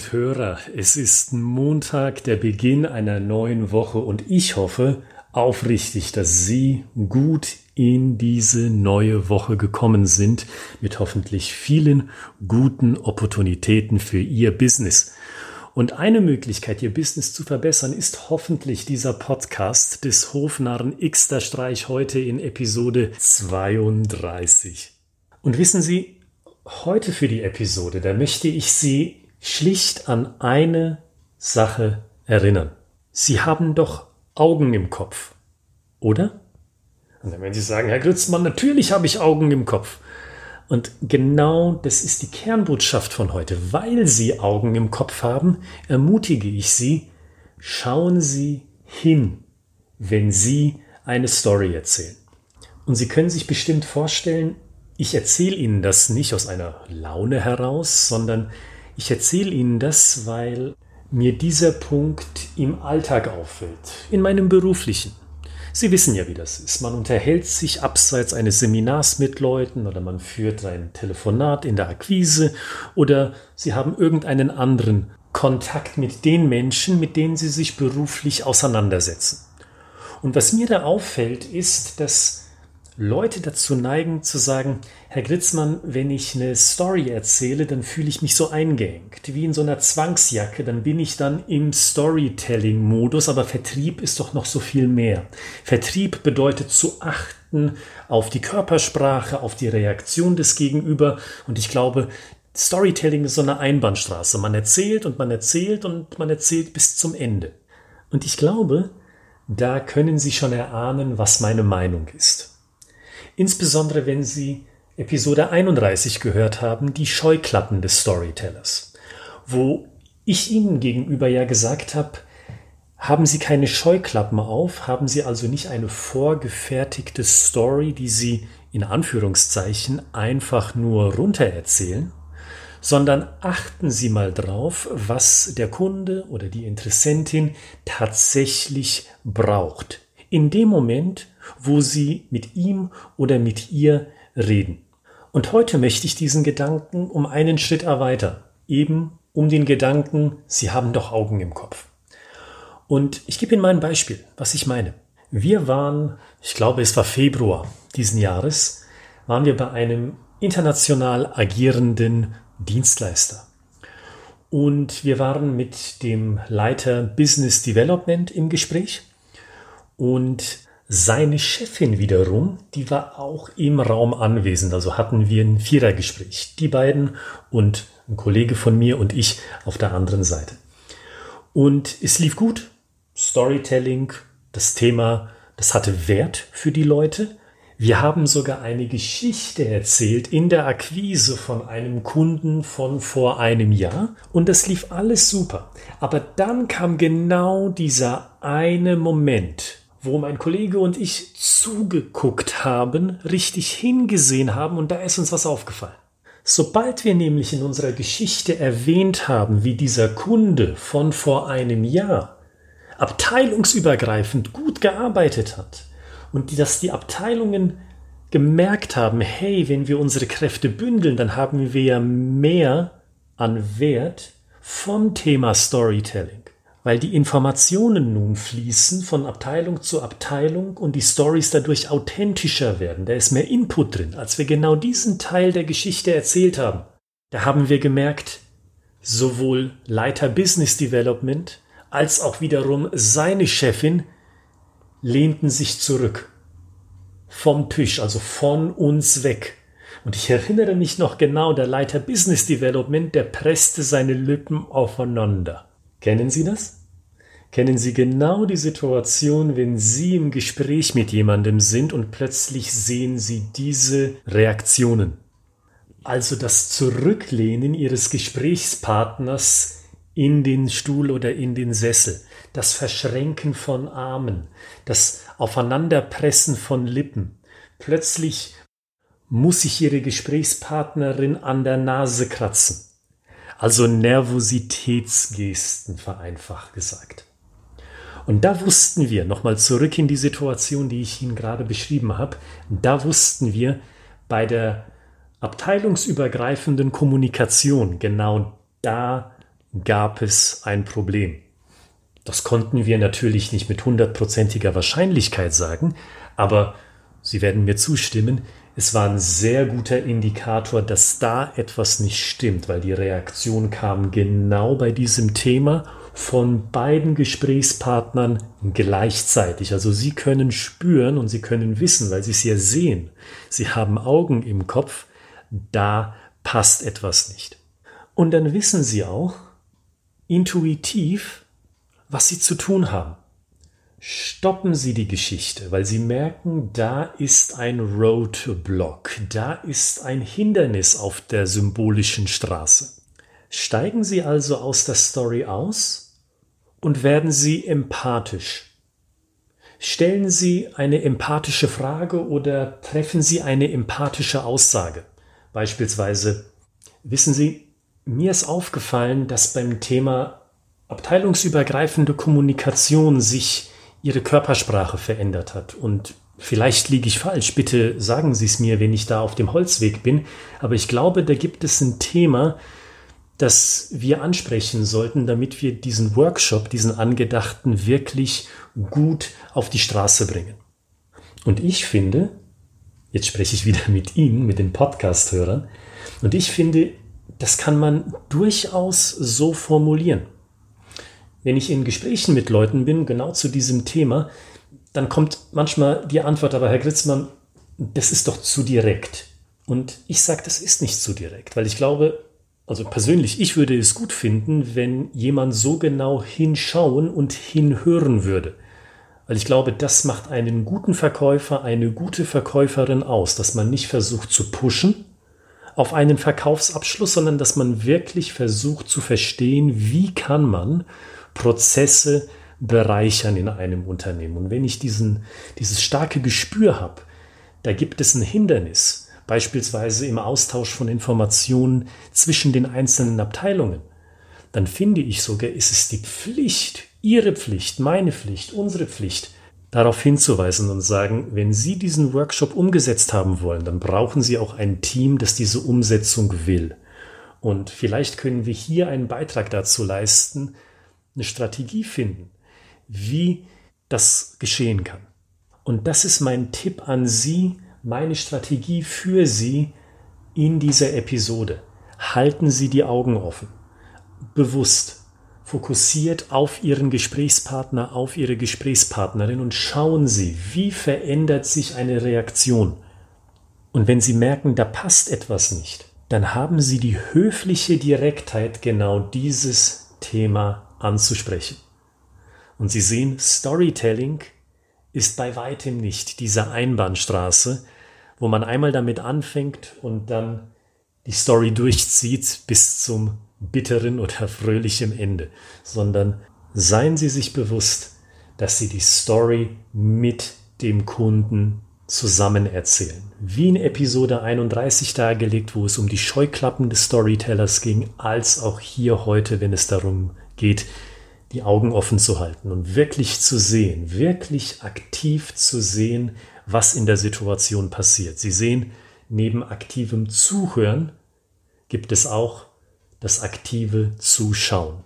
und Hörer, es ist Montag, der Beginn einer neuen Woche und ich hoffe aufrichtig, dass Sie gut in diese neue Woche gekommen sind mit hoffentlich vielen guten Opportunitäten für Ihr Business. Und eine Möglichkeit, Ihr Business zu verbessern, ist hoffentlich dieser Podcast des Hofnarren Xter Streich heute in Episode 32. Und wissen Sie, heute für die Episode, da möchte ich Sie schlicht an eine Sache erinnern. Sie haben doch Augen im Kopf, oder? Und dann werden Sie sagen, Herr Grützmann, natürlich habe ich Augen im Kopf. Und genau das ist die Kernbotschaft von heute. Weil Sie Augen im Kopf haben, ermutige ich Sie, schauen Sie hin, wenn Sie eine Story erzählen. Und Sie können sich bestimmt vorstellen, ich erzähle Ihnen das nicht aus einer Laune heraus, sondern ich erzähle Ihnen das, weil mir dieser Punkt im Alltag auffällt, in meinem beruflichen. Sie wissen ja, wie das ist. Man unterhält sich abseits eines Seminars mit Leuten oder man führt ein Telefonat in der Akquise oder Sie haben irgendeinen anderen Kontakt mit den Menschen, mit denen Sie sich beruflich auseinandersetzen. Und was mir da auffällt, ist, dass Leute dazu neigen zu sagen, Herr Gritzmann, wenn ich eine Story erzähle, dann fühle ich mich so eingeengt, wie in so einer Zwangsjacke, dann bin ich dann im Storytelling-Modus, aber Vertrieb ist doch noch so viel mehr. Vertrieb bedeutet zu achten auf die Körpersprache, auf die Reaktion des Gegenüber und ich glaube, Storytelling ist so eine Einbahnstraße. Man erzählt und man erzählt und man erzählt bis zum Ende. Und ich glaube, da können Sie schon erahnen, was meine Meinung ist. Insbesondere wenn Sie Episode 31 gehört haben, die Scheuklappen des Storytellers, wo ich Ihnen gegenüber ja gesagt habe, haben Sie keine Scheuklappen auf, haben Sie also nicht eine vorgefertigte Story, die Sie in Anführungszeichen einfach nur runtererzählen, sondern achten Sie mal drauf, was der Kunde oder die Interessentin tatsächlich braucht. In dem Moment, wo Sie mit ihm oder mit ihr reden. Und heute möchte ich diesen Gedanken um einen Schritt erweitern, eben um den Gedanken, Sie haben doch Augen im Kopf. Und ich gebe Ihnen mal ein Beispiel, was ich meine. Wir waren, ich glaube es war Februar diesen Jahres, waren wir bei einem international agierenden Dienstleister. Und wir waren mit dem Leiter Business Development im Gespräch. Und seine Chefin wiederum, die war auch im Raum anwesend, also hatten wir ein Vierergespräch. Die beiden und ein Kollege von mir und ich auf der anderen Seite. Und es lief gut. Storytelling, das Thema, das hatte Wert für die Leute. Wir haben sogar eine Geschichte erzählt in der Akquise von einem Kunden von vor einem Jahr und das lief alles super. Aber dann kam genau dieser eine Moment, wo mein Kollege und ich zugeguckt haben, richtig hingesehen haben und da ist uns was aufgefallen. Sobald wir nämlich in unserer Geschichte erwähnt haben, wie dieser Kunde von vor einem Jahr abteilungsübergreifend gut gearbeitet hat und dass die Abteilungen gemerkt haben, hey, wenn wir unsere Kräfte bündeln, dann haben wir ja mehr an Wert vom Thema Storytelling weil die Informationen nun fließen von Abteilung zu Abteilung und die Stories dadurch authentischer werden. Da ist mehr Input drin, als wir genau diesen Teil der Geschichte erzählt haben. Da haben wir gemerkt, sowohl Leiter Business Development als auch wiederum seine Chefin lehnten sich zurück. Vom Tisch, also von uns weg. Und ich erinnere mich noch genau, der Leiter Business Development, der presste seine Lippen aufeinander. Kennen Sie das? Kennen Sie genau die Situation, wenn Sie im Gespräch mit jemandem sind und plötzlich sehen Sie diese Reaktionen? Also das Zurücklehnen Ihres Gesprächspartners in den Stuhl oder in den Sessel, das Verschränken von Armen, das Aufeinanderpressen von Lippen. Plötzlich muss sich Ihre Gesprächspartnerin an der Nase kratzen. Also Nervositätsgesten vereinfacht gesagt. Und da wussten wir, nochmal zurück in die Situation, die ich Ihnen gerade beschrieben habe, da wussten wir bei der abteilungsübergreifenden Kommunikation, genau da gab es ein Problem. Das konnten wir natürlich nicht mit hundertprozentiger Wahrscheinlichkeit sagen, aber Sie werden mir zustimmen, es war ein sehr guter Indikator, dass da etwas nicht stimmt, weil die Reaktion kam genau bei diesem Thema von beiden Gesprächspartnern gleichzeitig. Also Sie können spüren und Sie können wissen, weil Sie es ja sehen. Sie haben Augen im Kopf, da passt etwas nicht. Und dann wissen Sie auch intuitiv, was Sie zu tun haben stoppen Sie die Geschichte, weil Sie merken, da ist ein Roadblock, da ist ein Hindernis auf der symbolischen Straße. Steigen Sie also aus der Story aus und werden Sie empathisch. Stellen Sie eine empathische Frage oder treffen Sie eine empathische Aussage. Beispielsweise, wissen Sie, mir ist aufgefallen, dass beim Thema abteilungsübergreifende Kommunikation sich ihre Körpersprache verändert hat. Und vielleicht liege ich falsch, bitte sagen Sie es mir, wenn ich da auf dem Holzweg bin. Aber ich glaube, da gibt es ein Thema, das wir ansprechen sollten, damit wir diesen Workshop, diesen angedachten, wirklich gut auf die Straße bringen. Und ich finde, jetzt spreche ich wieder mit Ihnen, mit den Podcast-Hörern, und ich finde, das kann man durchaus so formulieren wenn ich in Gesprächen mit Leuten bin, genau zu diesem Thema, dann kommt manchmal die Antwort, aber Herr Gritzmann, das ist doch zu direkt. Und ich sage, das ist nicht zu direkt, weil ich glaube, also persönlich, ich würde es gut finden, wenn jemand so genau hinschauen und hinhören würde. Weil ich glaube, das macht einen guten Verkäufer, eine gute Verkäuferin aus, dass man nicht versucht zu pushen auf einen Verkaufsabschluss, sondern dass man wirklich versucht zu verstehen, wie kann man Prozesse bereichern in einem Unternehmen. Und wenn ich diesen, dieses starke Gespür habe, da gibt es ein Hindernis, beispielsweise im Austausch von Informationen zwischen den einzelnen Abteilungen, dann finde ich sogar, ist es die Pflicht, Ihre Pflicht, meine Pflicht, unsere Pflicht, darauf hinzuweisen und sagen, wenn Sie diesen Workshop umgesetzt haben wollen, dann brauchen Sie auch ein Team, das diese Umsetzung will. Und vielleicht können wir hier einen Beitrag dazu leisten, eine Strategie finden, wie das geschehen kann. Und das ist mein Tipp an Sie, meine Strategie für Sie in dieser Episode. Halten Sie die Augen offen, bewusst, fokussiert auf Ihren Gesprächspartner, auf Ihre Gesprächspartnerin und schauen Sie, wie verändert sich eine Reaktion. Und wenn Sie merken, da passt etwas nicht, dann haben Sie die höfliche Direktheit, genau dieses Thema anzusprechen. Und Sie sehen, Storytelling ist bei weitem nicht diese Einbahnstraße, wo man einmal damit anfängt und dann die Story durchzieht bis zum bitteren oder fröhlichen Ende, sondern seien Sie sich bewusst, dass Sie die Story mit dem Kunden zusammen erzählen. Wie in Episode 31 dargelegt, wo es um die Scheuklappen des Storytellers ging, als auch hier heute, wenn es darum geht, die Augen offen zu halten und wirklich zu sehen, wirklich aktiv zu sehen, was in der Situation passiert. Sie sehen, neben aktivem Zuhören gibt es auch das aktive Zuschauen.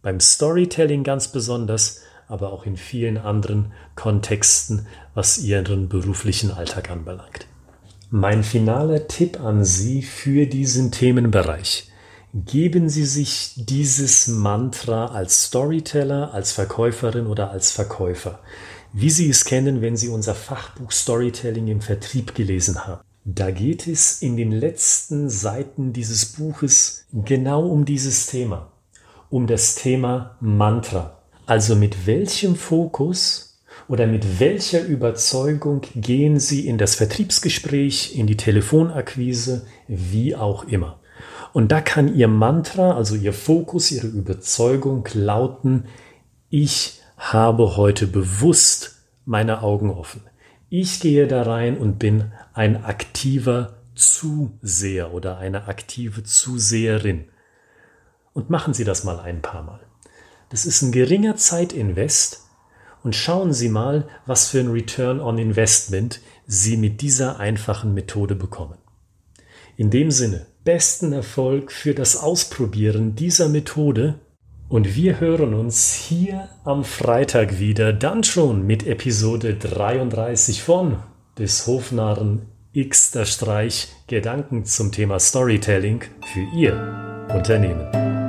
Beim Storytelling ganz besonders, aber auch in vielen anderen Kontexten, was Ihren beruflichen Alltag anbelangt. Mein finaler Tipp an Sie für diesen Themenbereich. Geben Sie sich dieses Mantra als Storyteller, als Verkäuferin oder als Verkäufer, wie Sie es kennen, wenn Sie unser Fachbuch Storytelling im Vertrieb gelesen haben. Da geht es in den letzten Seiten dieses Buches genau um dieses Thema, um das Thema Mantra. Also mit welchem Fokus oder mit welcher Überzeugung gehen Sie in das Vertriebsgespräch, in die Telefonakquise, wie auch immer. Und da kann Ihr Mantra, also Ihr Fokus, Ihre Überzeugung lauten, ich habe heute bewusst meine Augen offen. Ich gehe da rein und bin ein aktiver Zuseher oder eine aktive Zuseherin. Und machen Sie das mal ein paar Mal. Das ist ein geringer Zeitinvest und schauen Sie mal, was für ein Return on Investment Sie mit dieser einfachen Methode bekommen. In dem Sinne, besten Erfolg für das Ausprobieren dieser Methode und wir hören uns hier am Freitag wieder, dann schon mit Episode 33 von des Hofnarren X der Streich Gedanken zum Thema Storytelling für Ihr Unternehmen.